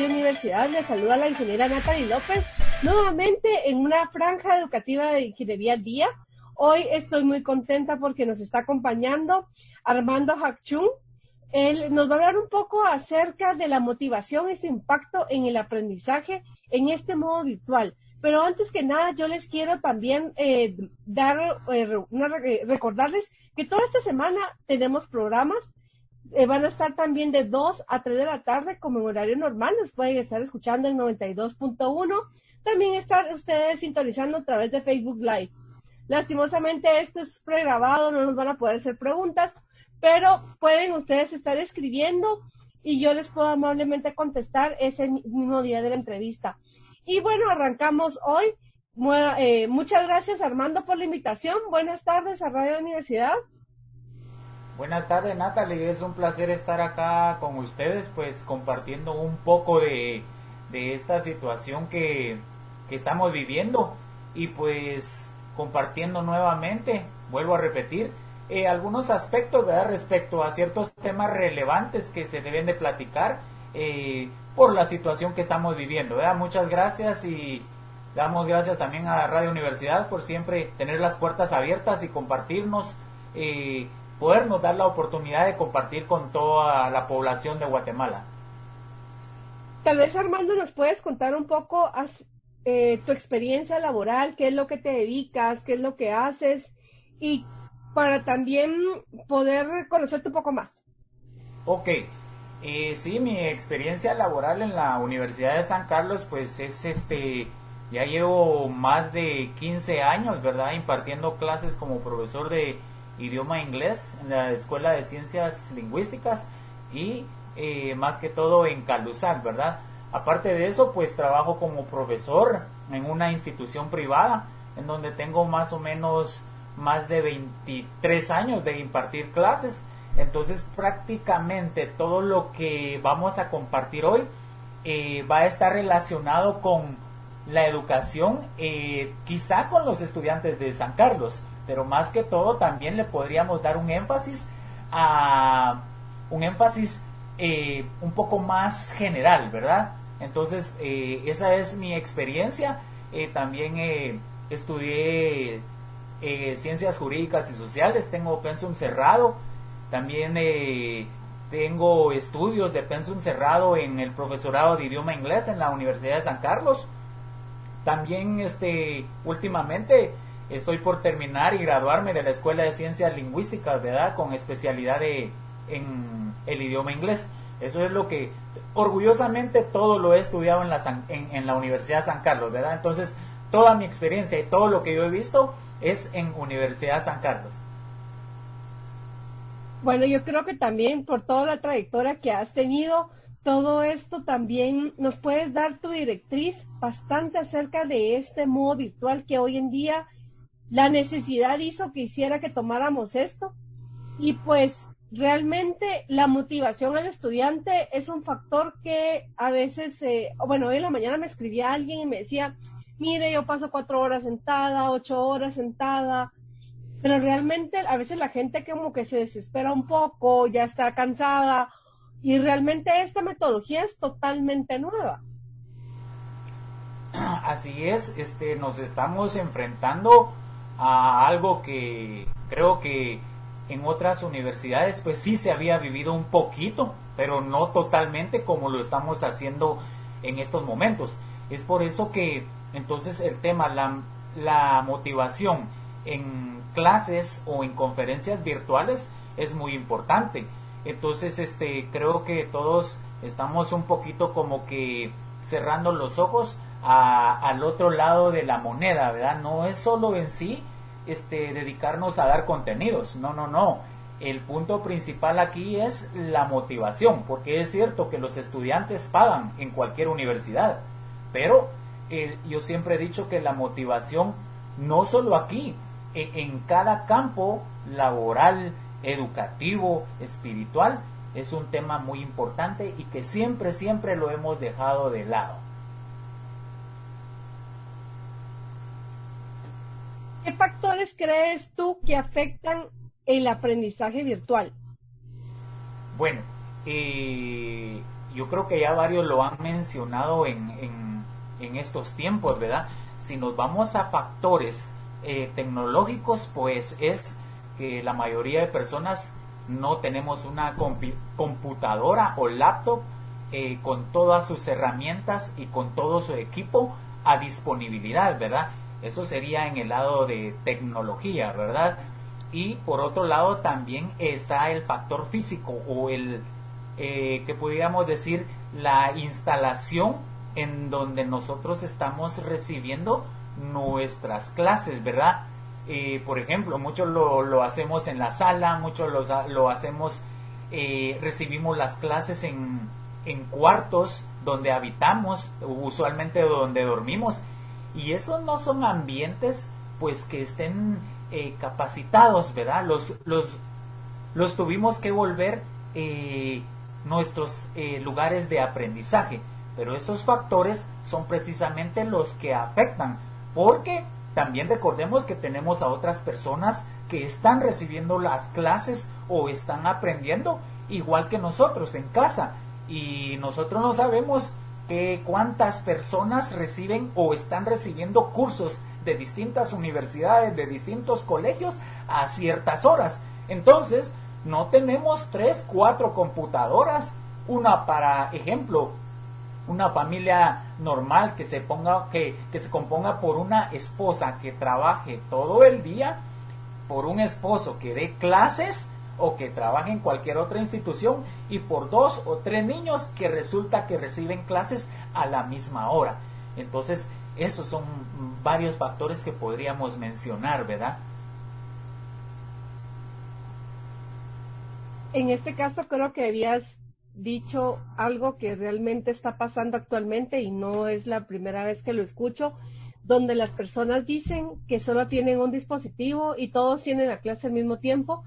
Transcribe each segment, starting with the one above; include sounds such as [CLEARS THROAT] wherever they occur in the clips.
Radio Universidad. Les saluda la ingeniera Natalie López, nuevamente en una franja educativa de Ingeniería Día. Hoy estoy muy contenta porque nos está acompañando Armando Hakchun. Él nos va a hablar un poco acerca de la motivación y su impacto en el aprendizaje en este modo virtual. Pero antes que nada, yo les quiero también eh, dar, eh, eh, recordarles que toda esta semana tenemos programas eh, van a estar también de 2 a 3 de la tarde como en horario normal. Nos pueden estar escuchando en 92.1. También están ustedes sintonizando a través de Facebook Live. Lastimosamente esto es pregrabado, no nos van a poder hacer preguntas, pero pueden ustedes estar escribiendo y yo les puedo amablemente contestar ese mismo día de la entrevista. Y bueno, arrancamos hoy. Eh, muchas gracias Armando por la invitación. Buenas tardes a Radio Universidad. Buenas tardes Natalie, es un placer estar acá con ustedes, pues compartiendo un poco de, esta situación que, estamos viviendo y pues compartiendo nuevamente, vuelvo a repetir, eh, algunos aspectos ¿verdad? respecto a ciertos temas relevantes que se deben de platicar eh, por la situación que estamos viviendo. Muchas gracias y damos gracias también a Radio Universidad por siempre tener las puertas abiertas y compartirnos. Eh, podernos dar la oportunidad de compartir con toda la población de Guatemala. Tal vez Armando nos puedes contar un poco eh, tu experiencia laboral, qué es lo que te dedicas, qué es lo que haces y para también poder conocerte un poco más. Ok, eh, sí, mi experiencia laboral en la Universidad de San Carlos pues es este, ya llevo más de 15 años, ¿verdad? Impartiendo clases como profesor de idioma inglés en la Escuela de Ciencias Lingüísticas y eh, más que todo en Calusac, ¿verdad? Aparte de eso, pues trabajo como profesor en una institución privada en donde tengo más o menos más de 23 años de impartir clases. Entonces prácticamente todo lo que vamos a compartir hoy eh, va a estar relacionado con la educación, eh, quizá con los estudiantes de San Carlos, pero más que todo también le podríamos dar un énfasis a un énfasis eh, un poco más general, ¿verdad? Entonces, eh, esa es mi experiencia. Eh, también estudié ciencias jurídicas y sociales, tengo pensum cerrado. También tengo estudios de pensum cerrado en el profesorado de idioma inglés en la Universidad de San Carlos. También, este, últimamente, Estoy por terminar y graduarme de la Escuela de Ciencias Lingüísticas, ¿verdad? Con especialidad de, en el idioma inglés. Eso es lo que orgullosamente todo lo he estudiado en la, en, la Universidad San Carlos, ¿verdad? Entonces, toda mi experiencia y todo lo que yo he visto es en Universidad San Carlos. Bueno, yo creo que también por toda la trayectoria que has tenido, todo esto también nos puedes dar tu directriz bastante acerca de este modo virtual que hoy en día la necesidad hizo que hiciera que tomáramos esto y pues realmente la motivación al estudiante es un factor que a veces, eh, bueno, hoy en la mañana me escribía alguien y me decía, mire, yo paso cuatro horas sentada, ocho horas sentada, pero realmente a veces la gente como que se desespera un poco, ya está cansada y realmente esta metodología es totalmente nueva. Así es, este, nos estamos enfrentando a algo que creo que en otras universidades pues sí se había vivido un poquito, pero no totalmente como lo estamos haciendo en estos momentos. Es por eso que entonces el tema, la, la motivación en clases o en conferencias virtuales es muy importante. Entonces, este, creo que todos estamos un poquito como que cerrando los ojos al otro lado de la moneda, ¿verdad? No es solo en sí este, dedicarnos a dar contenidos, no, no, no. El punto principal aquí es la motivación, porque es cierto que los estudiantes pagan en cualquier universidad, pero eh, yo siempre he dicho que la motivación no solo aquí, e, en cada campo laboral, educativo, espiritual, es un tema muy importante y que siempre, siempre lo hemos dejado de lado. ¿Qué factores crees tú que afectan el aprendizaje virtual? Bueno, eh, yo creo que ya varios lo han mencionado en, estos tiempos, ¿verdad? Si nos vamos a factores eh, tecnológicos, pues es que la mayoría de personas no tenemos una computadora o laptop eh, con todas sus herramientas y con todo su equipo a disponibilidad, ¿verdad? Eso sería en el lado de tecnología, ¿verdad? Y por otro lado también está el factor físico o el eh, que podríamos decir la instalación en donde nosotros estamos recibiendo nuestras clases, ¿verdad? Eh, por ejemplo, muchos lo, lo, hacemos en la sala, muchos lo, lo hacemos, eh, recibimos las clases en, en cuartos donde habitamos, usualmente donde dormimos, y esos no son ambientes pues que estén eh, capacitados, ¿verdad? Los, los, los tuvimos que volver eh, nuestros eh, lugares de aprendizaje, pero esos factores son precisamente los que afectan, porque también recordemos que tenemos a otras personas que están recibiendo las clases o están aprendiendo igual que nosotros en casa y nosotros no sabemos cuántas personas reciben o están recibiendo cursos de distintas universidades, de distintos colegios a ciertas horas. Entonces, no tenemos tres, cuatro computadoras, una para ejemplo, una familia normal que se ponga, que, que se componga por una esposa que trabaje todo el día, por un esposo que dé clases o que trabaje en cualquier otra institución y por dos o tres niños que resulta que reciben clases a la misma hora. Entonces, esos son varios factores que podríamos mencionar, ¿verdad? En este caso creo que habías dicho algo que realmente está pasando actualmente y no es la primera vez que lo escucho, donde las personas dicen que solo tienen un dispositivo y todos tienen la clase al mismo tiempo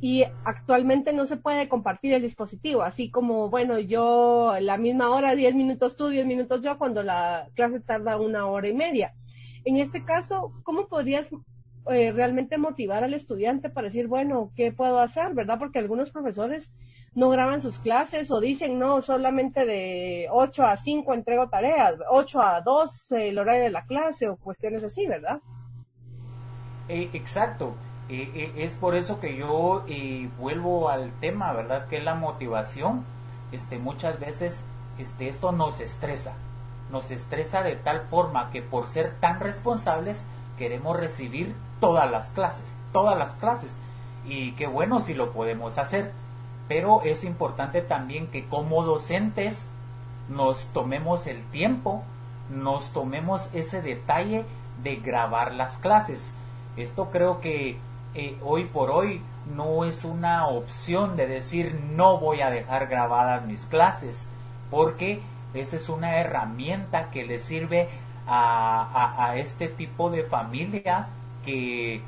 y actualmente no se puede compartir el dispositivo, así como, bueno, yo la misma hora, 10 minutos tú, 10 minutos yo, cuando la clase tarda una hora y media. En este caso, ¿cómo podrías eh, realmente motivar al estudiante para decir, bueno, ¿qué puedo hacer? ¿Verdad? Porque algunos profesores no graban sus clases o dicen, no, solamente de 8 a 5 entrego tareas, 8 a 2 el horario de la clase o cuestiones así, ¿verdad? Eh, exacto. Eh, eh, es por eso que yo eh, vuelvo al tema, ¿verdad? Que la motivación. Este, muchas veces este, esto nos estresa. Nos estresa de tal forma que por ser tan responsables queremos recibir todas las clases, todas las clases. Y qué bueno si lo podemos hacer. Pero es importante también que como docentes nos tomemos el tiempo, nos tomemos ese detalle de grabar las clases. Esto creo que eh, hoy por hoy no es una opción de decir no voy a dejar grabadas mis clases, porque esa es una herramienta que le sirve a, este tipo de familias que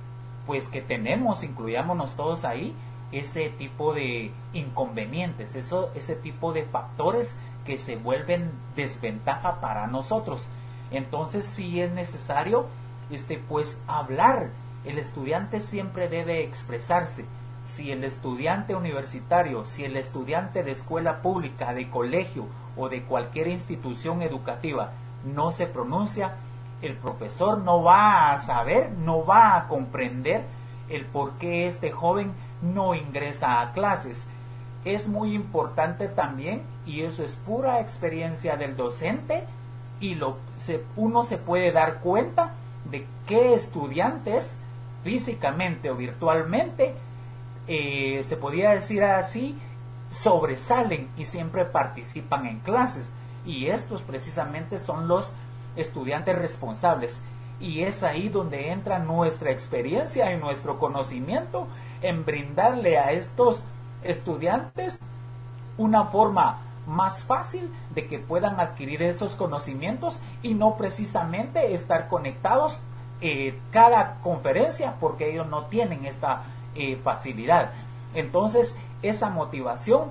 pues que tenemos, incluyámonos todos ahí, ese tipo de inconvenientes, eso, ese tipo de factores que se vuelven desventaja para nosotros. Entonces sí es necesario este pues hablar el estudiante siempre debe expresarse. Si el estudiante universitario, si el estudiante de escuela pública, de colegio o de cualquier institución educativa no se pronuncia, el profesor no va a saber, no va a comprender el por qué este joven no ingresa a clases. Es muy importante también, y eso es pura experiencia del docente, y lo, se, uno se puede dar cuenta de qué estudiantes físicamente o virtualmente, eh, se podría decir así, sobresalen y siempre participan en clases. Y estos precisamente son los estudiantes responsables. Y es ahí donde entra nuestra experiencia y nuestro conocimiento en brindarle a estos estudiantes una forma más fácil de que puedan adquirir esos conocimientos y no precisamente estar conectados eh, cada conferencia porque ellos no tienen esta eh, facilidad. Entonces, esa motivación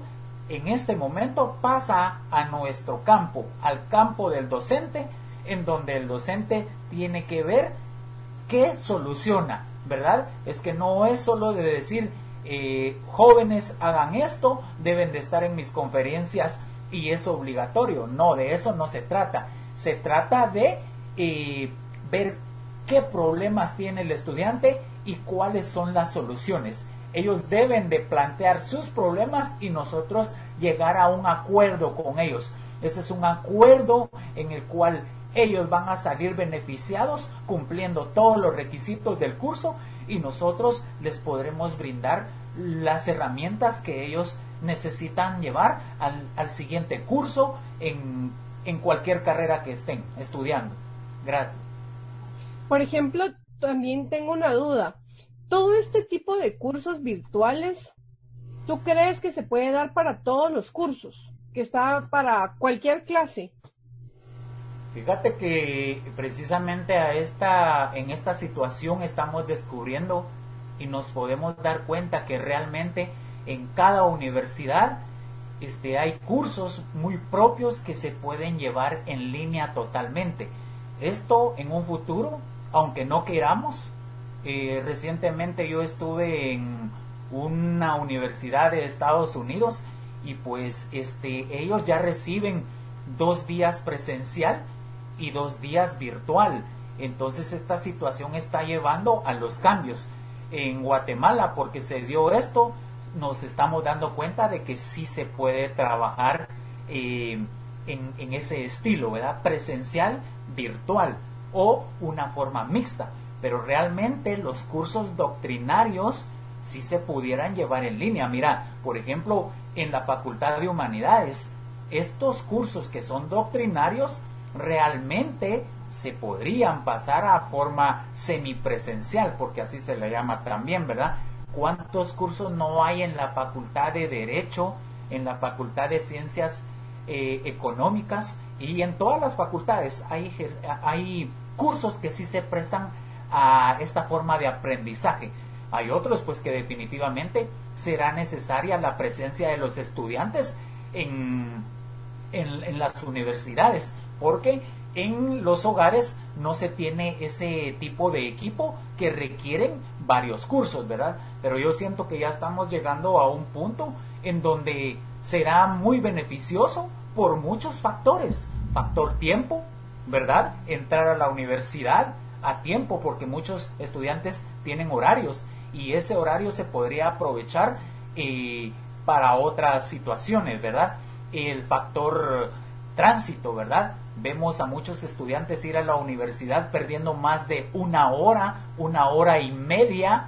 en este momento pasa a nuestro campo, al campo del docente, en donde el docente tiene que ver qué soluciona, ¿verdad? Es que no es solo de decir, eh, jóvenes hagan esto, deben de estar en mis conferencias y es obligatorio. No, de eso no se trata. Se trata de ver qué problemas tiene el estudiante y cuáles son las soluciones. Ellos deben de plantear sus problemas y nosotros llegar a un acuerdo con ellos. Ese es un acuerdo en el cual ellos van a salir beneficiados cumpliendo todos los requisitos del curso y nosotros les podremos brindar las herramientas que ellos necesitan llevar al, siguiente curso en, en cualquier carrera que estén estudiando. Gracias. Por ejemplo, también tengo una duda. Todo este tipo de cursos virtuales, ¿tú crees que se puede dar para todos los cursos? Que está para cualquier clase. Fíjate que precisamente a esta, en esta situación estamos descubriendo y nos podemos dar cuenta que realmente en cada universidad este, hay cursos muy propios que se pueden llevar en línea totalmente. Esto en un futuro, aunque no queramos, eh, recientemente yo estuve en una universidad de Estados Unidos y pues este, ellos ya reciben dos días presencial y dos días virtual. Entonces esta situación está llevando a los cambios en Guatemala porque se dio esto, nos estamos dando cuenta de que sí se puede trabajar eh, en, ese estilo, ¿verdad? Presencial, virtual o una forma mixta. Pero realmente los cursos doctrinarios sí se pudieran llevar en línea. Mira, por ejemplo, en la Facultad de Humanidades, estos cursos que son doctrinarios realmente se podrían pasar a forma semipresencial, porque así se le llama también, ¿verdad? ¿Cuántos cursos no hay en la Facultad de Derecho, en la Facultad de Ciencias eh, Económicas y en todas las facultades hay, hay cursos que sí se prestan a esta forma de aprendizaje? Hay otros pues que definitivamente será necesaria la presencia de los estudiantes en, en, en las universidades, porque en los hogares no se tiene ese tipo de equipo que requieren varios cursos, ¿verdad? Pero yo siento que ya estamos llegando a un punto en donde será muy beneficioso por muchos factores. Factor tiempo, ¿verdad? Entrar a la universidad a tiempo porque muchos estudiantes tienen horarios y ese horario se podría aprovechar eh, para otras situaciones, ¿verdad? El factor tránsito, ¿verdad? Vemos a muchos estudiantes ir a la universidad perdiendo más de una hora, una hora y media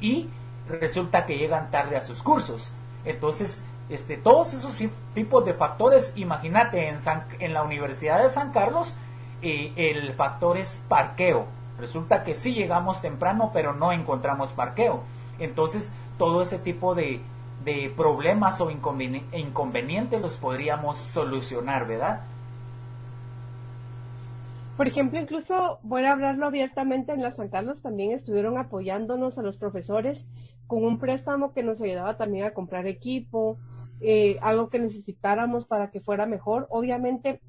y resulta que llegan tarde a sus cursos. Entonces, este, todos esos tipos de factores, imagínate, en, en la Universidad de San Carlos, el factor es parqueo. Resulta que sí llegamos temprano, pero no encontramos parqueo. Entonces, todo ese tipo de, de problemas o inconvenientes los podríamos solucionar, ¿verdad? Por ejemplo, incluso voy a hablarlo abiertamente, en la San Carlos también estuvieron apoyándonos a los profesores con un préstamo que nos ayudaba también a comprar equipo, eh, algo que necesitáramos para que fuera mejor. Obviamente,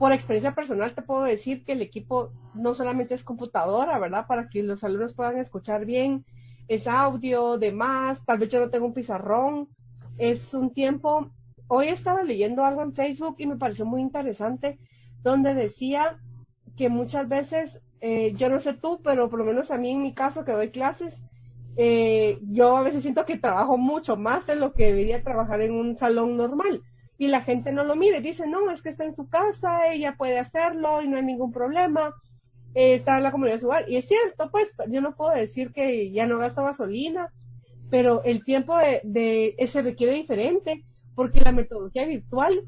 por experiencia personal te puedo decir que el equipo no solamente es computadora, ¿verdad? Para que los alumnos puedan escuchar bien, es audio, demás, tal vez yo no tengo un pizarrón, es un tiempo. Hoy estaba leyendo algo en Facebook y me pareció muy interesante, donde decía que muchas veces, eh, yo no sé tú, pero por lo menos a mí en mi caso que doy clases, eh, yo a veces siento que trabajo mucho más de lo que debería trabajar en un salón normal. Y la gente no lo mire, dice, no, es que está en su casa, ella puede hacerlo y no hay ningún problema, eh, está en la comunidad su. Y es cierto, pues yo no puedo decir que ya no gasta gasolina, pero el tiempo de, de se requiere diferente, porque la metodología virtual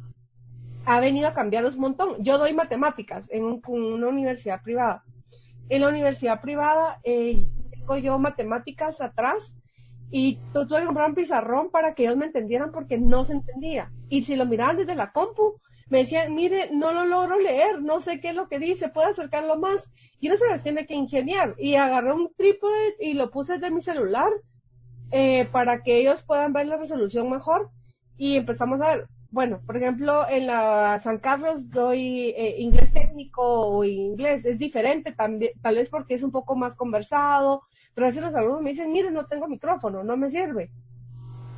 ha venido a cambiar un montón. Yo doy matemáticas en, una universidad privada. En la universidad privada eh, tengo yo matemáticas atrás y tuve que comprar un pizarrón para que ellos me entendieran porque no se entendía. Y si lo miraban desde la compu, me decían, mire, no lo logro leer, no sé qué es lo que dice, puede acercarlo más. Y no se les tiene que ingeniar. Y agarré un trípode y lo puse de mi celular eh, para que ellos puedan ver la resolución mejor. Y empezamos a ver, bueno, por ejemplo, en la San Carlos doy eh, inglés técnico o inglés, es diferente también, tal vez porque es un poco más conversado, pero a veces los alumnos me dicen, mire, no tengo micrófono, no me sirve.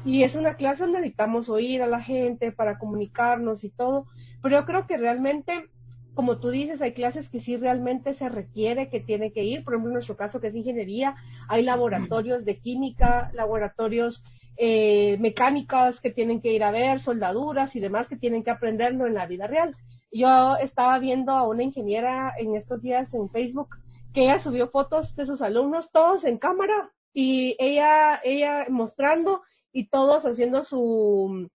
y es una clase donde necesitamos oír a la gente para comunicarnos y todo, pero yo creo que realmente, como tú dices, hay clases que sí realmente se requiere que tiene que ir, por ejemplo, en nuestro caso que es ingeniería, hay laboratorios de química, laboratorios eh, mecánicos que tienen que ir a ver, soldaduras y demás que tienen que aprenderlo en la vida real. Yo estaba viendo a una ingeniera en estos días en Facebook que ella subió fotos de sus alumnos, todos en cámara, y ella, ella mostrando y todos haciendo su,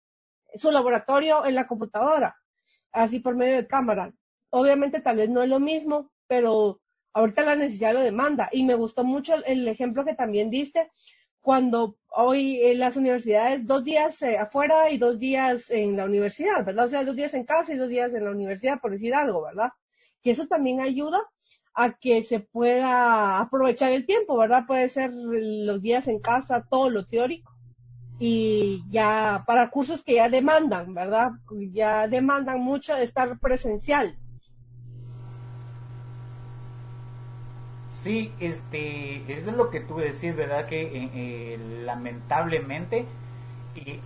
su laboratorio en la computadora, así por medio de cámara. Obviamente tal vez no es lo mismo, pero ahorita la necesidad lo demanda. Y me gustó mucho el ejemplo que también diste cuando hoy en las universidades dos días eh, afuera y dos días en la universidad, ¿verdad? O sea, dos días en casa y dos días en la universidad, por decir algo, ¿verdad? Que eso también ayuda a que se pueda aprovechar el tiempo, ¿verdad? Puede ser los días en casa, todo lo teórico y ya para cursos que ya demandan, ¿verdad? Ya demandan mucho de estar presencial. Sí, este, eso es lo que que decir, ¿verdad? Que eh, eh, lamentablemente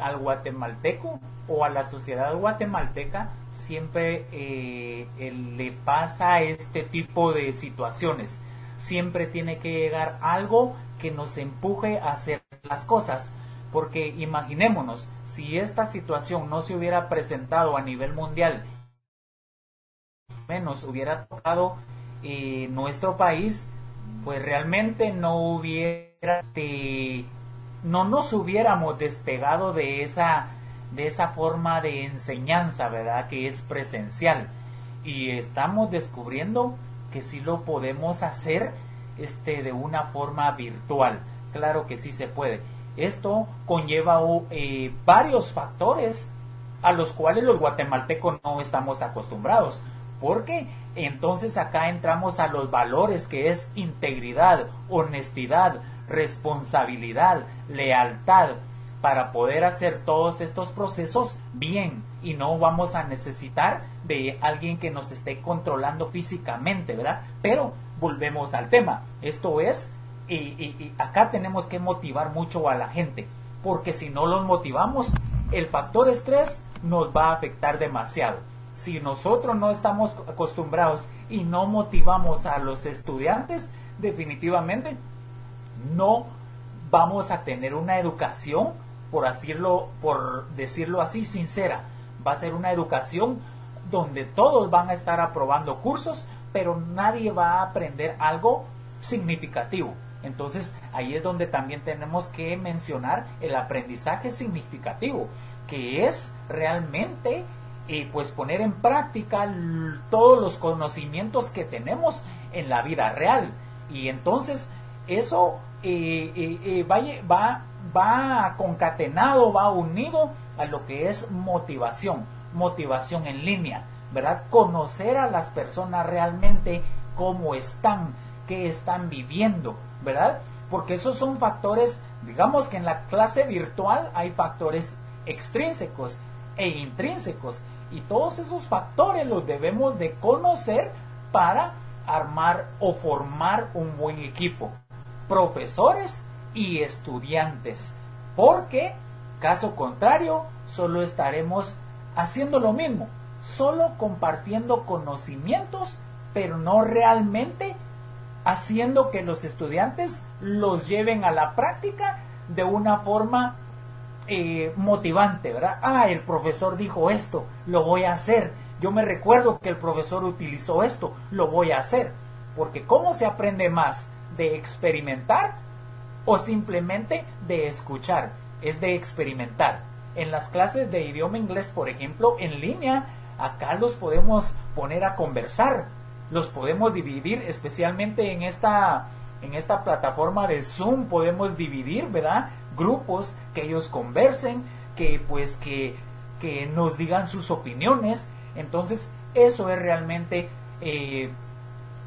al guatemalteco o a la sociedad guatemalteca siempre eh, le pasa este tipo de situaciones. Siempre tiene que llegar algo que nos empuje a hacer las cosas. Porque imaginémonos, si esta situación no se hubiera presentado a nivel mundial, menos hubiera tocado eh, nuestro país, pues realmente no hubiera, no nos hubiéramos despegado de esa, de esa forma de enseñanza, ¿verdad? Que es presencial. Y estamos descubriendo que sí lo podemos hacer este, de una forma virtual. Claro que sí se puede. Esto conlleva eh, varios factores a los cuales los guatemaltecos no estamos acostumbrados. Porque entonces acá entramos a los valores que es integridad, honestidad, responsabilidad, lealtad, para poder hacer todos estos procesos bien y no vamos a necesitar de alguien que nos esté controlando físicamente, ¿verdad? Pero volvemos al tema. Esto es y, acá tenemos que motivar mucho a la gente, porque si no los motivamos, el factor estrés nos va a afectar demasiado. Si nosotros no estamos acostumbrados y no motivamos a los estudiantes, definitivamente no vamos a tener una educación, por decirlo, por decirlo así, sincera. Va a ser una educación donde todos van a estar aprobando cursos, pero nadie va a aprender algo significativo. Entonces ahí es donde también tenemos que mencionar el aprendizaje significativo, que es realmente eh, pues poner en práctica todos los conocimientos que tenemos en la vida real. Y entonces eso eh, eh, va, va, va concatenado, va unido a lo que es motivación, motivación en línea, ¿verdad? Conocer a las personas realmente cómo están, qué están viviendo, ¿verdad? Porque esos son factores, digamos que en la clase virtual hay factores extrínsecos e intrínsecos y todos esos factores los debemos de conocer para armar o formar un buen equipo, profesores y estudiantes, porque caso contrario solo estaremos haciendo lo mismo, solo compartiendo conocimientos, pero no realmente haciendo que los estudiantes los lleven a la práctica de una forma eh, motivante, ¿verdad? Ah, el profesor dijo esto, lo voy a hacer. Yo me recuerdo que el profesor utilizó esto, lo voy a hacer. Porque ¿cómo se aprende más? ¿De experimentar o simplemente de escuchar? Es de experimentar. En las clases de idioma inglés, por ejemplo, en línea, acá los podemos poner a conversar, los podemos dividir, especialmente en esta, en esta plataforma de Zoom, podemos dividir, ¿verdad? Grupos que ellos conversen, que pues que, que nos digan sus opiniones. Entonces, eso es realmente eh,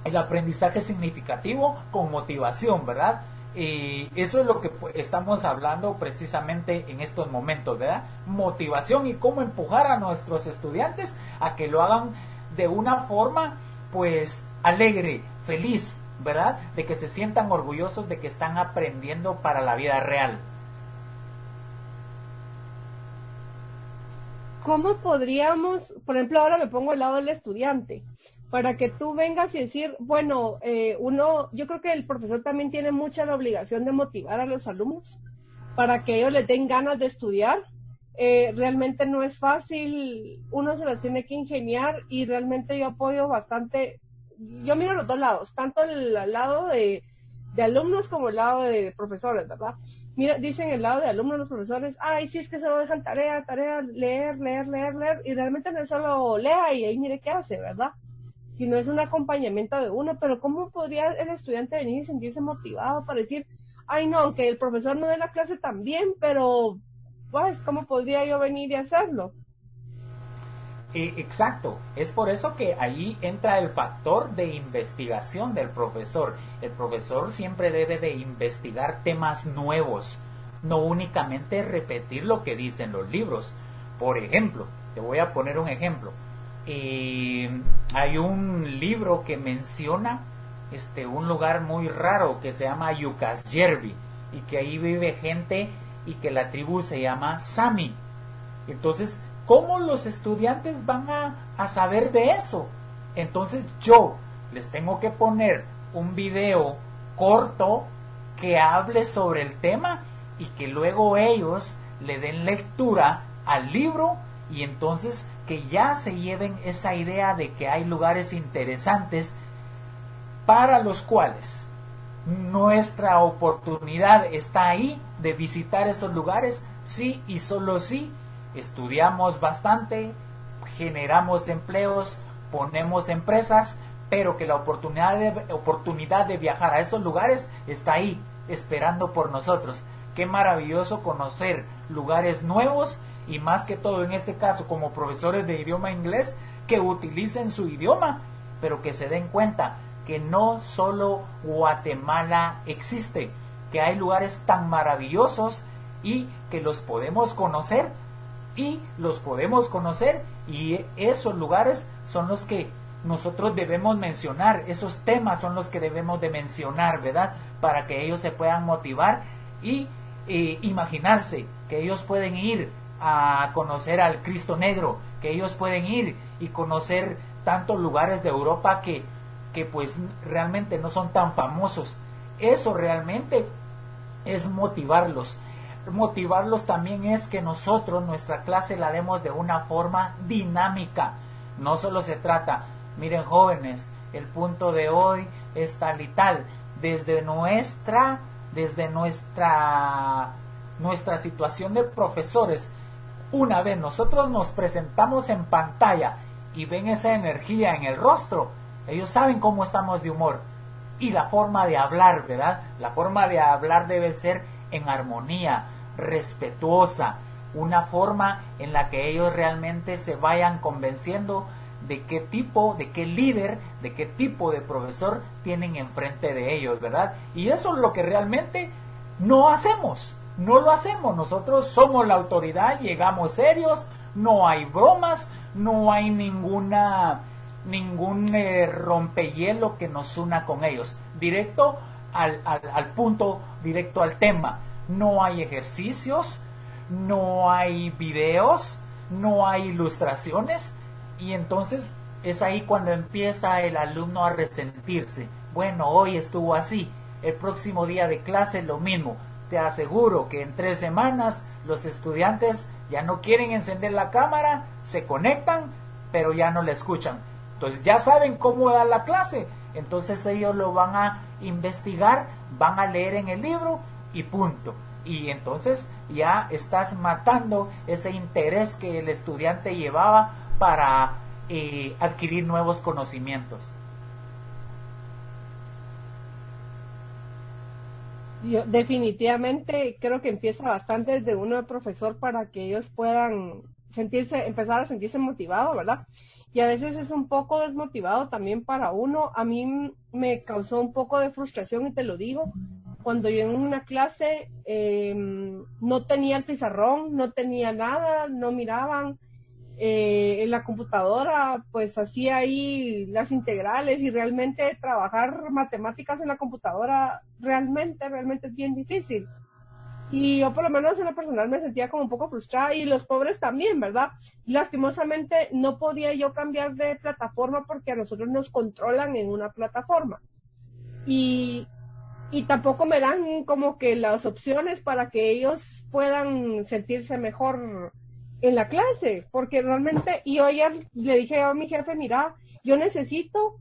el aprendizaje significativo con motivación, ¿verdad? Y eso es lo que estamos hablando precisamente en estos momentos, ¿verdad? Motivación y cómo empujar a nuestros estudiantes a que lo hagan de una forma pues alegre, feliz, ¿verdad? De que se sientan orgullosos de que están aprendiendo para la vida real. ¿cómo podríamos, por ejemplo, ahora me pongo al lado del estudiante, para que tú vengas y decir, bueno, eh, uno, yo creo que el profesor también tiene mucha la obligación de motivar a los alumnos para que ellos les den ganas de estudiar. Eh, realmente no es fácil, uno se las tiene que ingeniar y realmente yo apoyo bastante, yo miro los dos lados, tanto el, lado de, de alumnos como el lado de profesores, ¿verdad? Mira, dicen el lado de alumnos, los profesores, ay, sí, es que solo dejan tarea, tarea, leer, leer, leer, leer, y realmente no es solo lea y ahí mire qué hace, ¿verdad? Sino es un acompañamiento de uno, pero ¿cómo podría el estudiante venir y sentirse motivado para decir, ay, no, aunque el profesor no dé la clase también, pero, pues, ¿cómo podría yo venir y hacerlo? Eh, exacto, es por eso que ahí entra el factor de investigación del profesor. El profesor siempre debe de investigar temas nuevos, no únicamente repetir lo que dicen los libros. Por ejemplo, te voy a poner un ejemplo. Eh, hay un libro que menciona este, un lugar muy raro que se llama Yerbi y que ahí vive gente y que la tribu se llama Sami. Entonces, ¿Cómo los estudiantes van a, saber de eso? Entonces yo les tengo que poner un video corto que hable sobre el tema y que luego ellos le den lectura al libro y entonces que ya se lleven esa idea de que hay lugares interesantes para los cuales nuestra oportunidad está ahí de visitar esos lugares, sí y solo sí estudiamos bastante, generamos empleos, ponemos empresas, pero que la oportunidad de, oportunidad de viajar a esos lugares está ahí, esperando por nosotros. Qué maravilloso conocer lugares nuevos y más que todo en este caso como profesores de idioma inglés que utilicen su idioma, pero que se den cuenta que no solo Guatemala existe, que hay lugares tan maravillosos y que los podemos conocer y los podemos conocer y esos lugares son los que nosotros debemos mencionar, esos temas son los que debemos de mencionar, ¿verdad? Para que ellos se puedan motivar y eh, imaginarse que ellos pueden ir a conocer al Cristo Negro, que ellos pueden ir y conocer tantos lugares de Europa que, que pues realmente no son tan famosos. Eso realmente es motivarlos motivarlos también es que nosotros nuestra clase la demos de una forma dinámica. No solo se trata, miren jóvenes, el punto de hoy es tal y tal. Desde nuestra, desde nuestra, nuestra situación de profesores, una vez nosotros nos presentamos en pantalla y ven esa energía en el rostro, ellos saben cómo estamos de humor. Y la forma de hablar, ¿verdad? La forma de hablar debe ser en armonía, respetuosa, una forma en la que ellos realmente se vayan convenciendo de qué tipo, de qué líder, de qué tipo de profesor tienen enfrente de ellos, ¿verdad? Y eso es lo que realmente no hacemos, no lo hacemos, nosotros somos la autoridad, llegamos serios, no hay bromas, no hay ninguna ningún eh, rompehielo que nos una con ellos, directo al, al punto, directo al tema. No hay ejercicios, no hay videos, no hay ilustraciones. Y entonces es ahí cuando empieza el alumno a resentirse. Bueno, hoy estuvo así, el próximo día de clase lo mismo. Te aseguro que en tres semanas los estudiantes ya no quieren encender la cámara, se conectan, pero ya no le escuchan. Entonces ya saben cómo da la clase, entonces ellos lo van a investigar, van a leer en el libro y punto. Y entonces ya estás matando ese interés que el estudiante llevaba para eh, adquirir nuevos conocimientos. Yo definitivamente creo que empieza bastante desde uno de profesor para que ellos puedan sentirse, empezar a sentirse motivados, ¿verdad? Y a veces es un poco desmotivado también para uno. A mí me causó un poco de frustración y te lo digo, cuando yo en una clase em, no tenía el pizarrón, no tenía nada, no miraban. Eh, en la computadora, pues hacía ahí las integrales y realmente trabajar matemáticas en la computadora realmente, realmente es bien difícil. Y yo por lo menos en lo personal me sentía como un poco frustrada y los pobres también, ¿verdad? Lastimosamente no podía yo cambiar de plataforma porque a nosotros nos controlan en una plataforma. Y, y tampoco me dan como que las opciones para que ellos puedan sentirse mejor en la clase, porque realmente, y hoy le dije a mi jefe, mira, yo necesito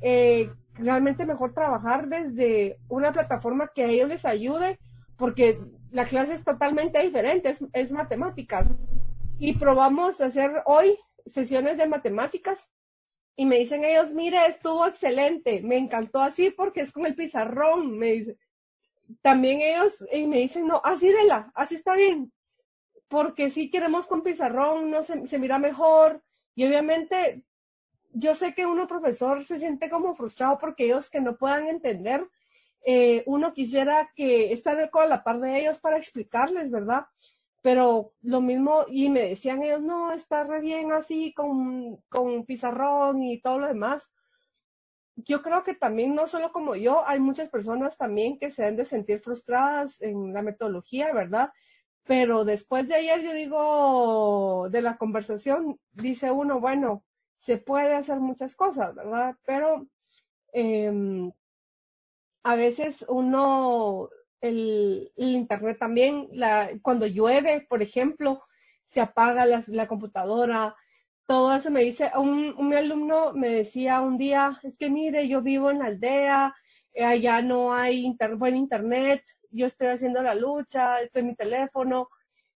eh, realmente mejor trabajar desde una plataforma que a ellos les ayude, porque la clase es totalmente diferente, es, matemáticas. Y probamos hacer hoy sesiones de matemáticas y me dicen ellos, mire, estuvo excelente, me encantó así porque es con el pizarrón, me dice. También ellos y me dicen, no, así de la, así está bien, porque si queremos con pizarrón, no se, mira mejor y obviamente yo sé que uno profesor se siente como frustrado porque ellos que no puedan entender, eh, uno quisiera que estar con la par de ellos para explicarles, ¿verdad? Pero lo mismo, y me decían ellos, no, está bien así con, con pizarrón y todo lo demás. Yo creo que también, no solo como yo, hay muchas personas también que se han de sentir frustradas en la metodología, ¿verdad? Pero después de ayer, yo digo, de la conversación, dice uno, bueno, se puede hacer muchas cosas, ¿verdad? Pero em, a veces uno, el, internet también, la, cuando llueve, por ejemplo, se apaga la, computadora, todo eso me dice, un, un, alumno me decía un día, es que mire, yo vivo en la aldea, eh, allá no hay buen internet, yo estoy haciendo la lucha, estoy en mi teléfono,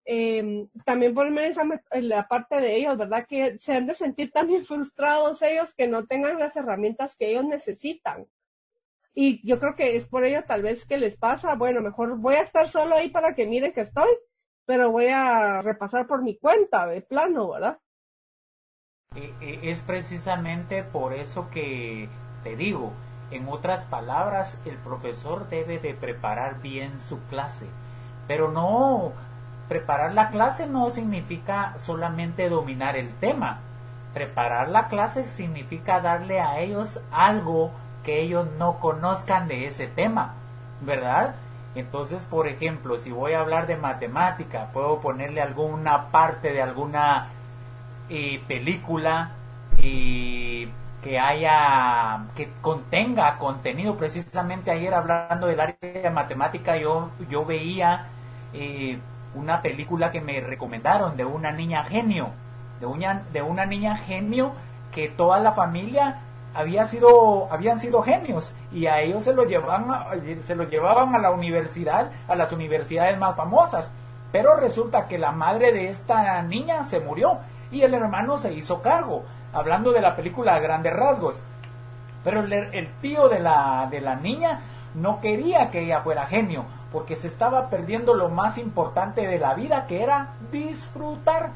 eh, también ponerme esa, la parte de ellos, ¿verdad? Que se han de sentir también [LAUGHS] frustrados ellos que no tengan las herramientas que ellos necesitan. Y yo creo que es por ello tal vez que les pasa, bueno, mejor voy a estar solo ahí para que miren que estoy, pero voy a repasar por mi cuenta de plano, ¿verdad? E, e, es precisamente por eso que te digo, en otras palabras, el profesor debe de preparar bien su clase, pero no preparar la clase no significa solamente dominar el tema. Preparar la clase significa darle a ellos algo que ellos no conozcan de ese tema, ¿verdad? Entonces, por ejemplo, si voy a hablar de matemática, puedo ponerle alguna parte de alguna eh, película y que haya, que contenga contenido. Precisamente ayer hablando del área de matemática, yo, yo veía eh, una película que me recomendaron de una niña genio, de una, de una niña genio que toda la familia había sido, habían sido genios y a ellos se lo llevaban se lo llevaban a la universidad, a las universidades más famosas. Pero resulta que la madre de esta niña se murió y el hermano se hizo cargo, hablando de la película Grandes Rasgos. Pero el, el tío de la, de la niña no quería que ella fuera genio, porque se estaba perdiendo lo más importante de la vida, que era disfrutar.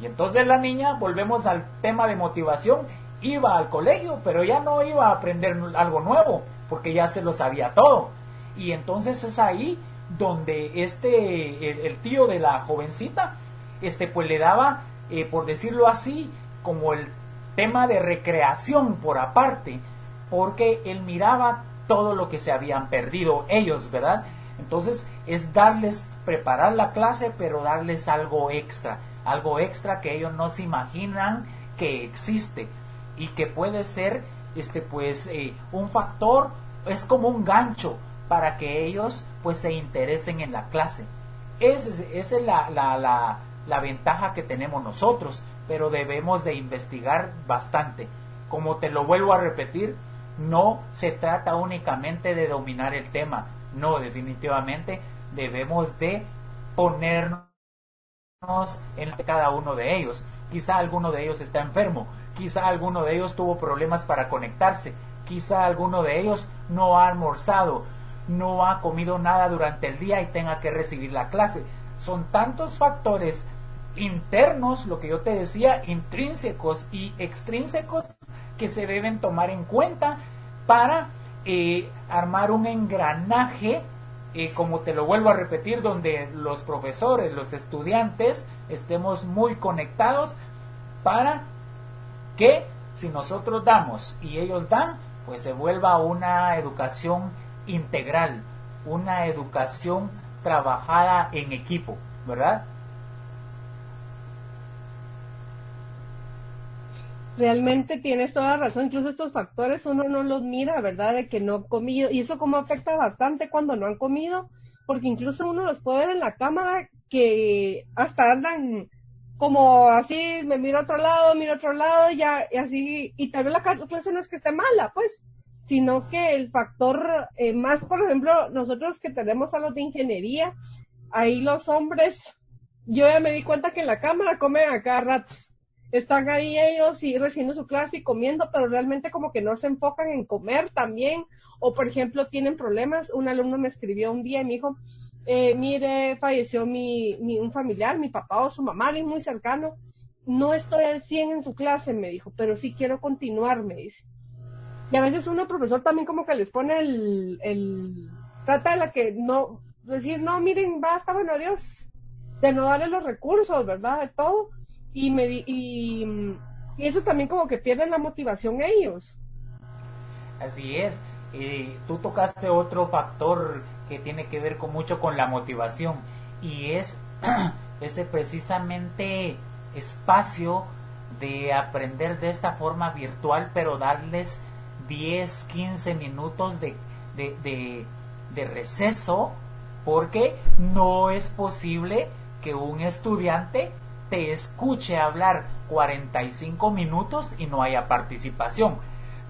Y entonces la niña, volvemos al tema de motivación, iba al colegio, pero ya no iba a aprender algo nuevo, porque ya se lo sabía todo. Y entonces es ahí donde este, el, tío de la jovencita, este, pues le daba, eh, por decirlo así, como el tema de recreación por aparte, porque él miraba todo lo que se habían perdido ellos, ¿verdad? Entonces es darles, preparar la clase, pero darles algo extra, algo extra que ellos no se imaginan que existe y que puede ser, este, pues, eh, un factor, es como un gancho para que ellos, pues, se interesen en la clase. Esa es, la, la, la, la ventaja que tenemos nosotros, pero debemos de investigar bastante. Como te lo vuelvo a repetir, no se trata únicamente de dominar el tema, no, definitivamente debemos de ponernos en cada uno de ellos. Quizá alguno de ellos está enfermo, quizá alguno de ellos tuvo problemas para conectarse, quizá alguno de ellos no ha almorzado, no ha comido nada durante el día y tenga que recibir la clase. Son tantos factores internos, lo que yo te decía, intrínsecos y extrínsecos que se deben tomar en cuenta para eh, armar un engranaje, eh, como te lo vuelvo a repetir, donde los profesores, los estudiantes estemos muy conectados para que si nosotros damos y ellos dan, pues se vuelva una educación integral, una educación trabajada en equipo, ¿verdad? Realmente tienes toda la razón, incluso estos factores uno no los mira, ¿verdad? De que no han comido, y eso como afecta bastante cuando no han comido, porque incluso uno los puede ver en la cámara que hasta andan como así, me miro a otro lado, miro a otro lado, ya, y así, y tal vez la clase no es que esté mala, pues, sino que el factor eh, más, por ejemplo, nosotros que tenemos a los de ingeniería, ahí los hombres, yo ya me di cuenta que en la cámara comen a cada rato. Están ahí ellos y recibiendo su clase y comiendo, pero realmente como que no se enfocan en comer también, o por ejemplo tienen problemas. Un alumno me escribió un día y me dijo, eh, mire, falleció mi, mi, un familiar, mi papá o su mamá, alguien muy cercano. No estoy al 100 en su clase, me dijo, pero sí quiero continuar, me dice. Y a veces uno profesor también como que les pone el, el trata de la que no, decir, no, miren, basta, bueno, adiós, de no darle los recursos, ¿verdad? De todo. Y, me, y, y eso también como que pierden la motivación ellos. Así es. y tú tocaste otro factor que tiene que ver con mucho con la motivación y es [CLEARS THROAT] ese precisamente espacio de aprender de esta forma virtual, pero darles 10, 15 minutos de, de, de, receso, porque no es posible que un estudiante escuche hablar 45 minutos y no haya participación.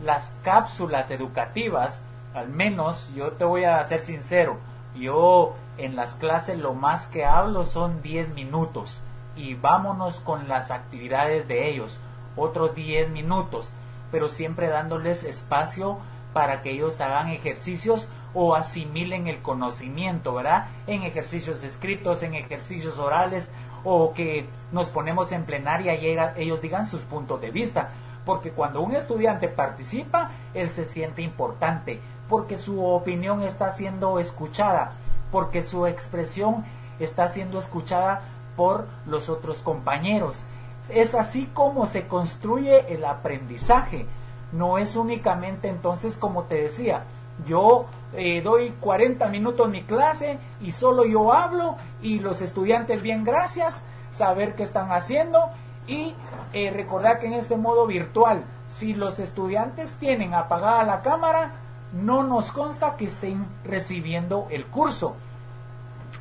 Las cápsulas educativas, al menos yo te voy a ser sincero, yo en las clases lo más que hablo son 10 minutos y vámonos con las actividades de ellos, otros 10 minutos pero siempre dándoles espacio para que ellos hagan ejercicios o asimilen el conocimiento, ¿verdad? En ejercicios escritos, en ejercicios orales, o que nos ponemos en plenaria y ellos digan sus puntos de vista. Porque cuando un estudiante participa, él se siente importante, porque su opinión está siendo escuchada, porque su expresión está siendo escuchada por los otros compañeros. Es así como se construye el aprendizaje. No es únicamente entonces como te decía, yo eh, doy 40 minutos mi clase y solo yo hablo y los estudiantes bien gracias, saber qué están haciendo y eh, recordar que en este modo virtual, si los estudiantes tienen apagada la cámara, no nos consta que estén recibiendo el curso.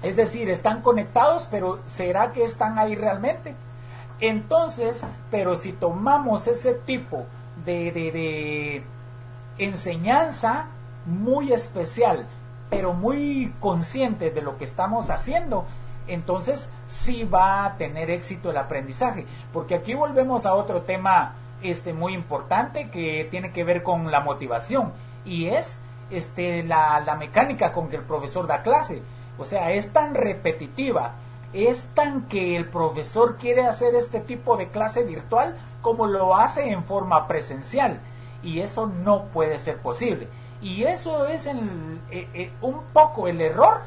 Es decir, están conectados, pero ¿será que están ahí realmente? Entonces, pero si tomamos ese tipo de, de, enseñanza muy especial, pero muy consciente de lo que estamos haciendo, entonces sí va a tener éxito el aprendizaje. Porque aquí volvemos a otro tema este, muy importante que tiene que ver con la motivación y es este, la, la mecánica con que el profesor da clase. O sea, es tan repetitiva es tan que el profesor quiere hacer este tipo de clase virtual como lo hace en forma presencial y eso no puede ser posible y eso es eh, eh, un poco el error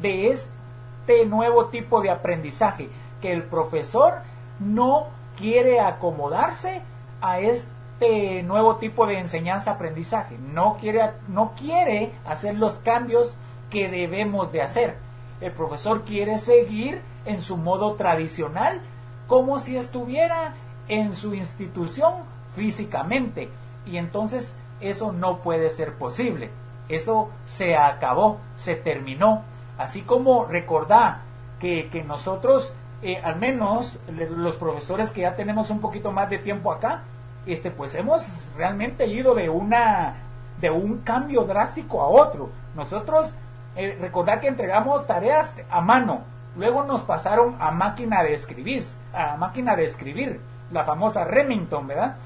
de este nuevo tipo de aprendizaje que el profesor no quiere acomodarse a este nuevo tipo de enseñanza aprendizaje no quiere no quiere hacer los cambios que debemos de hacer el profesor quiere seguir en su modo tradicional, como si estuviera en su institución físicamente. Y entonces eso no puede ser posible. Eso se acabó, se terminó. Así como recordar que, que nosotros, eh, al menos los profesores que ya tenemos un poquito más de tiempo acá, este, pues hemos realmente ido de una de un cambio drástico a otro. Nosotros eh, recordar que entregamos tareas a mano, luego nos pasaron a máquina de escribir, a máquina de escribir, la famosa Remington, ¿verdad?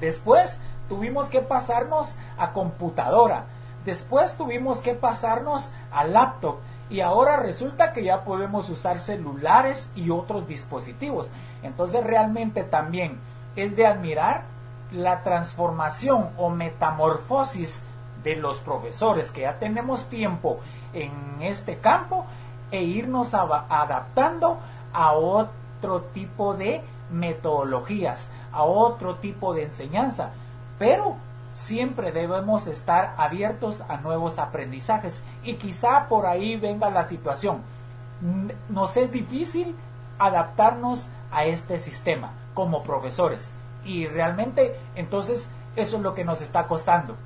Después tuvimos que pasarnos a computadora, después tuvimos que pasarnos a laptop y ahora resulta que ya podemos usar celulares y otros dispositivos. Entonces realmente también es de admirar la transformación o metamorfosis de los profesores que ya tenemos tiempo en este campo e irnos adaptando a otro tipo de metodologías, a otro tipo de enseñanza. Pero siempre debemos estar abiertos a nuevos aprendizajes y quizá por ahí venga la situación. Nos es difícil adaptarnos a este sistema como profesores y realmente entonces eso es lo que nos está costando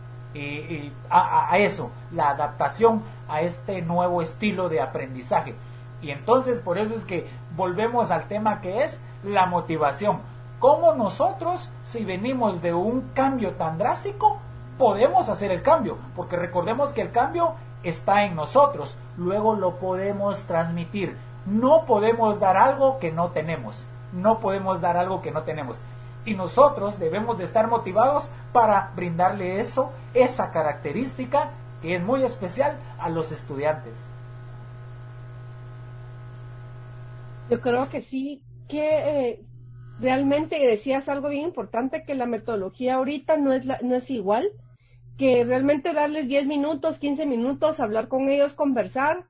a, a eso, la adaptación a este nuevo estilo de aprendizaje. Y entonces por eso es que volvemos al tema que es la motivación. ¿Cómo nosotros, si venimos de un cambio tan drástico, podemos hacer el cambio? Porque recordemos que el cambio está en nosotros, luego lo podemos transmitir. No podemos dar algo que no tenemos. No podemos dar algo que no tenemos. Y nosotros debemos de estar motivados para brindarle eso, esa característica que es muy especial a los estudiantes. Yo creo que sí, que eh, realmente decías algo bien importante, que la metodología ahorita no es, no es igual, que realmente darles 10 minutos, 15 minutos, hablar con ellos, conversar.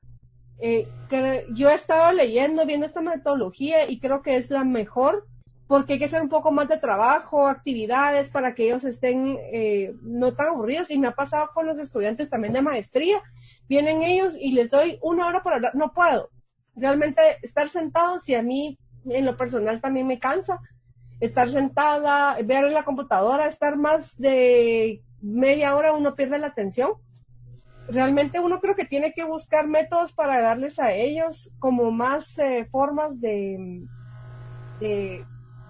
Eh, que yo he estado leyendo, viendo esta metodología y creo que es la mejor porque hay que hacer un poco más de trabajo, actividades para que ellos estén eh, no tan aburridos. Y me ha pasado con los estudiantes también de maestría. Vienen ellos y les doy una hora para hablar. No puedo. Realmente estar sentados y a mí en lo personal también me cansa. Estar sentada, ver en la computadora, estar más de media hora uno pierde la atención. Realmente uno creo que tiene que buscar métodos para darles a ellos como más eh, formas de, de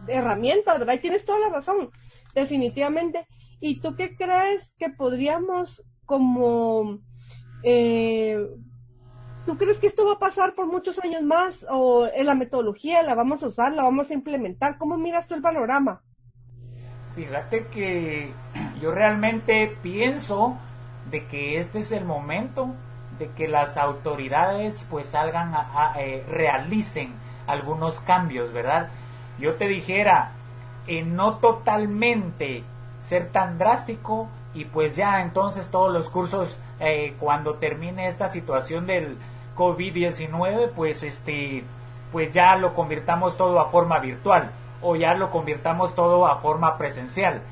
herramientas, ¿verdad? Y tienes toda la razón, definitivamente. ¿Y tú qué crees que podríamos como... Eh, ¿Tú crees que esto va a pasar por muchos años más o en la metodología la vamos a usar, la vamos a implementar? ¿Cómo miras tú el panorama? Fíjate que [CLEARS THROAT] yo realmente pienso de que este es el momento de que las autoridades pues salgan a, eh, realicen algunos cambios, ¿verdad? yo te dijera, eh, no totalmente ser tan drástico y pues ya entonces todos los cursos eh, cuando termine esta situación del COVID-19 pues este pues ya lo convirtamos todo a forma virtual o ya lo convirtamos todo a forma presencial.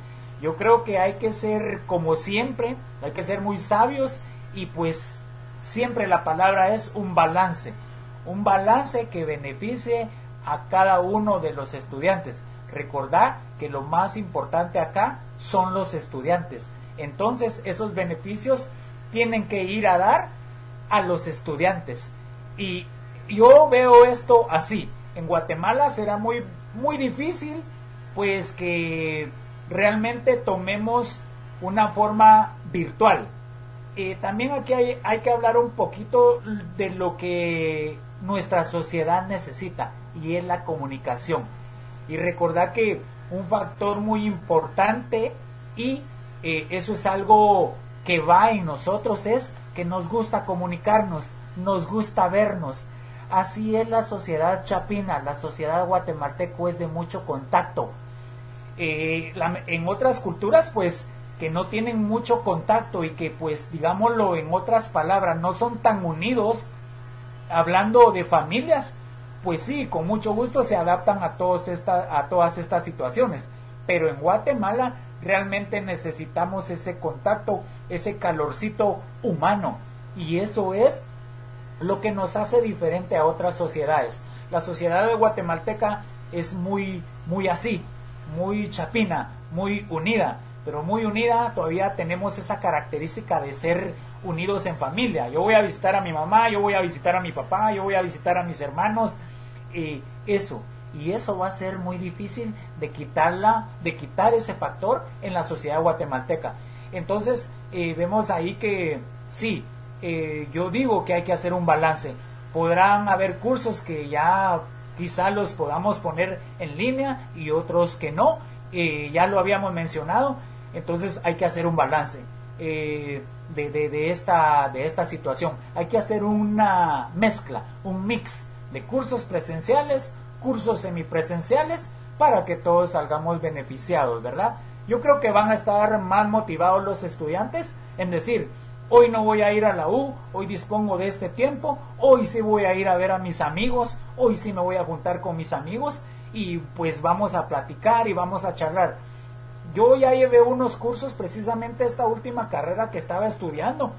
Yo creo que hay que ser como siempre, hay que ser muy sabios y pues siempre la palabra es un balance, un balance que beneficie a cada uno de los estudiantes. Recordar que lo más importante acá son los estudiantes. Entonces esos beneficios tienen que ir a dar a los estudiantes. Y yo veo esto así. En Guatemala será muy, muy difícil pues que realmente tomemos una forma virtual. Eh, también aquí hay, hay que hablar un poquito de lo que nuestra sociedad necesita y es la comunicación. Y recordar que un factor muy importante y eh, eso es algo que va en nosotros es que nos gusta comunicarnos, nos gusta vernos. Así es la sociedad chapina, la sociedad guatemalteco es de mucho contacto. Eh, en otras culturas, pues, que no tienen mucho contacto y que, pues, digámoslo en otras palabras, no son tan unidos, hablando de familias, pues sí, con mucho gusto se adaptan a, todos a todas estas situaciones. Pero en Guatemala realmente necesitamos ese contacto, ese calorcito humano. Y eso es lo que nos hace diferente a otras sociedades. La sociedad de guatemalteca es muy, muy así, muy chapina, muy unida, pero muy unida todavía tenemos esa característica de ser unidos en familia. Yo voy a visitar a mi mamá, yo voy a visitar a mi papá, yo voy a visitar a mis hermanos, y eso. Y eso va a ser muy difícil de quitarla, de quitar ese factor en la sociedad guatemalteca. Entonces, eh, vemos ahí que sí, eh, yo digo que hay que hacer un balance. Podrán haber cursos que ya quizá los podamos poner en línea y otros que no. Eh, ya lo habíamos mencionado. Entonces hay que hacer un balance de, de, esta, de esta situación. Hay que hacer una mezcla, un mix de cursos presenciales, cursos semipresenciales, para que todos salgamos beneficiados, ¿verdad? Yo creo que van a estar más motivados los estudiantes en decir, hoy no voy a ir a la U, hoy dispongo de este tiempo, hoy sí voy a ir a ver a mis amigos, hoy sí me voy a juntar con mis amigos y pues vamos a platicar y vamos a charlar. yo ya llevé unos cursos, precisamente esta última carrera que estaba estudiando,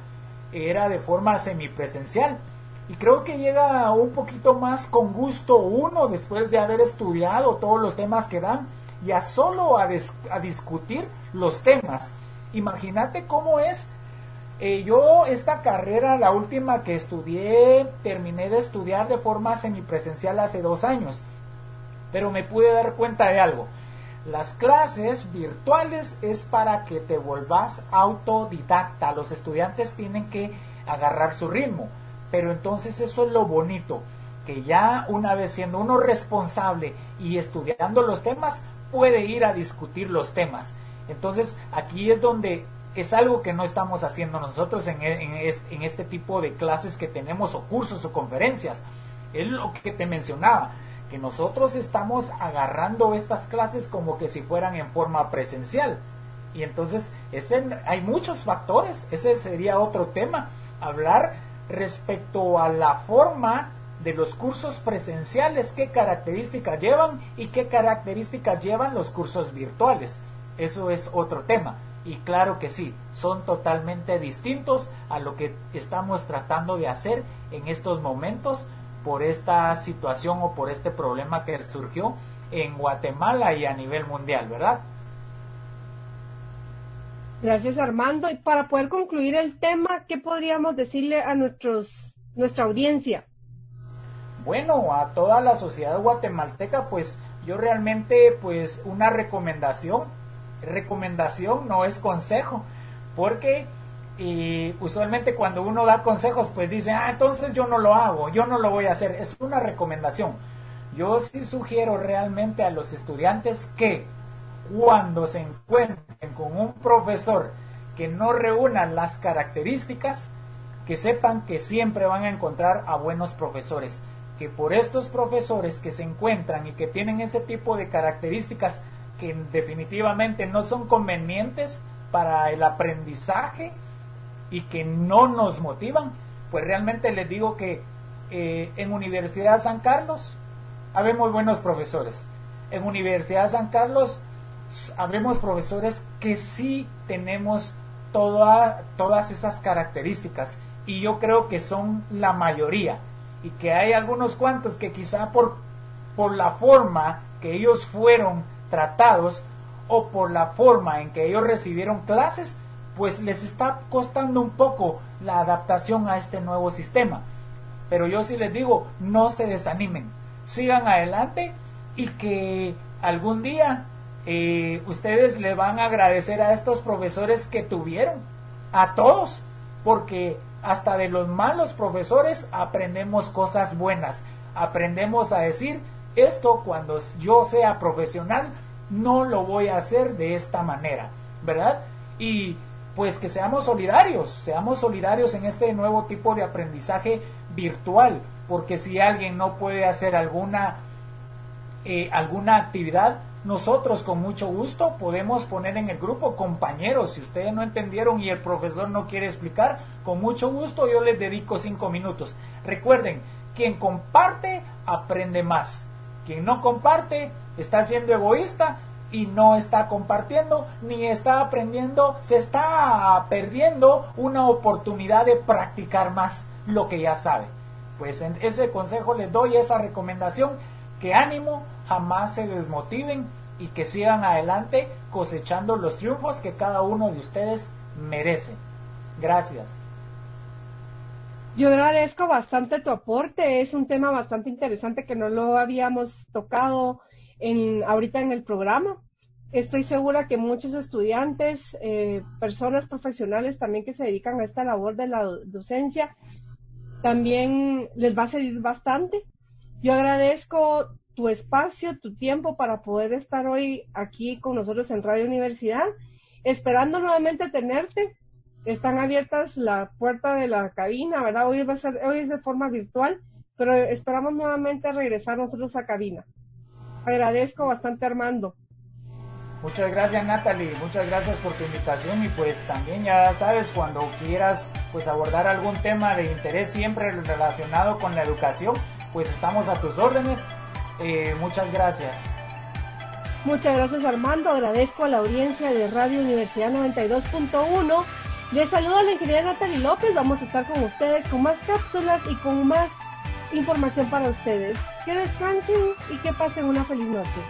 era de forma semipresencial. Y creo que llega un poquito más con gusto uno después de haber estudiado todos los temas que dan, ya solo a, a discutir los temas. Imagínate cómo es eh, yo esta carrera, la última que estudié, terminé de estudiar de forma semipresencial hace dos años, pero me pude dar cuenta de algo. Las clases virtuales es para que te vuelvas autodidacta. Los estudiantes tienen que agarrar su ritmo. Pero entonces eso es lo bonito, que ya una vez siendo uno responsable y estudiando los temas, puede ir a discutir los temas. Entonces aquí es donde es algo que no estamos haciendo nosotros en, en, este tipo de clases que tenemos o cursos o conferencias. Es lo que te mencionaba, que nosotros estamos agarrando estas clases como que si fueran en forma presencial. Y entonces ese, hay muchos factores, ese sería otro tema, hablar respecto a la forma de los cursos presenciales, qué características llevan y qué características llevan los cursos virtuales. Eso es otro tema. Y claro que sí, son totalmente distintos a lo que estamos tratando de hacer en estos momentos por esta situación o por este problema que surgió en Guatemala y a nivel mundial, ¿verdad? Gracias Armando. Y para poder concluir el tema, ¿qué podríamos decirle a nuestros, nuestra audiencia? Bueno, a toda la sociedad guatemalteca, pues yo realmente, pues una recomendación recomendación, no es consejo, porque y usualmente cuando uno da consejos, pues dice, ah, entonces yo no lo hago, yo no lo voy a hacer, es una recomendación. Yo sí sugiero realmente a los estudiantes que cuando se encuentren con un profesor que no reúna las características, que sepan que siempre van a encontrar a buenos profesores, que por estos profesores que se encuentran y que tienen ese tipo de características, que definitivamente no son convenientes para el aprendizaje y que no nos motivan, pues realmente les digo que eh, en Universidad San Carlos habemos buenos profesores. En Universidad San Carlos habemos profesores que sí tenemos toda, todas esas características. Y yo creo que son la mayoría. Y que hay algunos cuantos que quizá por, por la forma que ellos fueron tratados o por la forma en que ellos recibieron clases, pues les está costando un poco la adaptación a este nuevo sistema. Pero yo sí les digo, no se desanimen, sigan adelante y que algún día eh, ustedes le van a agradecer a estos profesores que tuvieron, a todos, porque hasta de los malos profesores aprendemos cosas buenas, aprendemos a decir, esto cuando yo sea profesional no lo voy a hacer de esta manera, ¿verdad? Y pues que seamos solidarios, seamos solidarios en este nuevo tipo de aprendizaje virtual, porque si alguien no puede hacer alguna, eh, alguna actividad, nosotros con mucho gusto podemos poner en el grupo compañeros, si ustedes no entendieron y el profesor no quiere explicar, con mucho gusto yo les dedico cinco minutos. Recuerden, quien comparte aprende más. Quien no comparte está siendo egoísta y no está compartiendo ni está aprendiendo, se está perdiendo una oportunidad de practicar más lo que ya sabe. Pues en ese consejo les doy esa recomendación, que ánimo, jamás se desmotiven y que sigan adelante cosechando los triunfos que cada uno de ustedes merece. Gracias. Yo agradezco bastante tu aporte, es un tema bastante interesante que no lo habíamos tocado en, ahorita en el programa. Estoy segura que muchos estudiantes, eh, personas profesionales también que se dedican a esta labor de la docencia, también les va a servir bastante. Yo agradezco tu espacio, tu tiempo para poder estar hoy aquí con nosotros en Radio Universidad, esperando nuevamente tenerte están abiertas la puerta de la cabina, ¿verdad? Hoy va a ser, hoy es de forma virtual, pero esperamos nuevamente regresar nosotros a cabina. Agradezco bastante Armando. Muchas gracias Natalie, muchas gracias por tu invitación y pues también ya sabes cuando quieras pues abordar algún tema de interés siempre relacionado con la educación, pues estamos a tus órdenes. Eh, muchas gracias. Muchas gracias Armando, agradezco a la audiencia de Radio Universidad 92.1. Les saludo a la ingeniera Natalie López, vamos a estar con ustedes con más cápsulas y con más información para ustedes. Que descansen y que pasen una feliz noche.